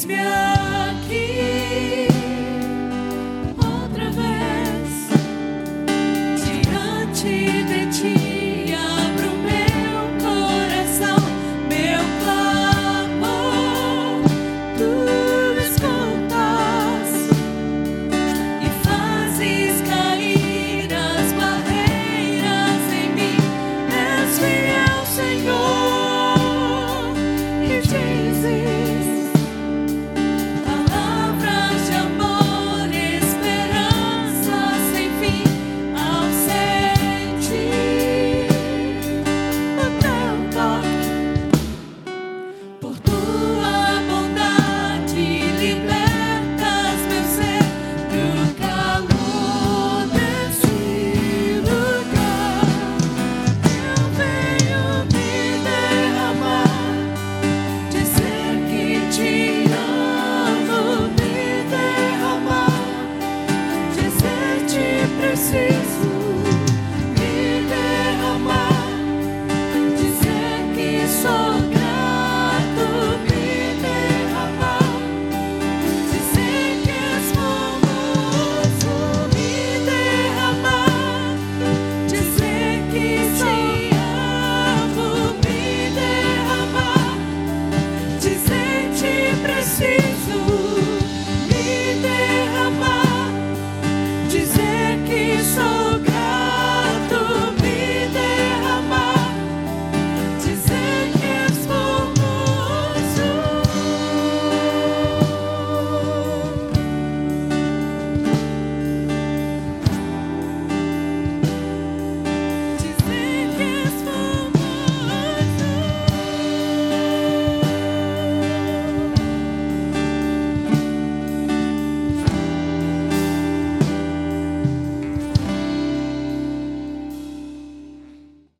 zmian.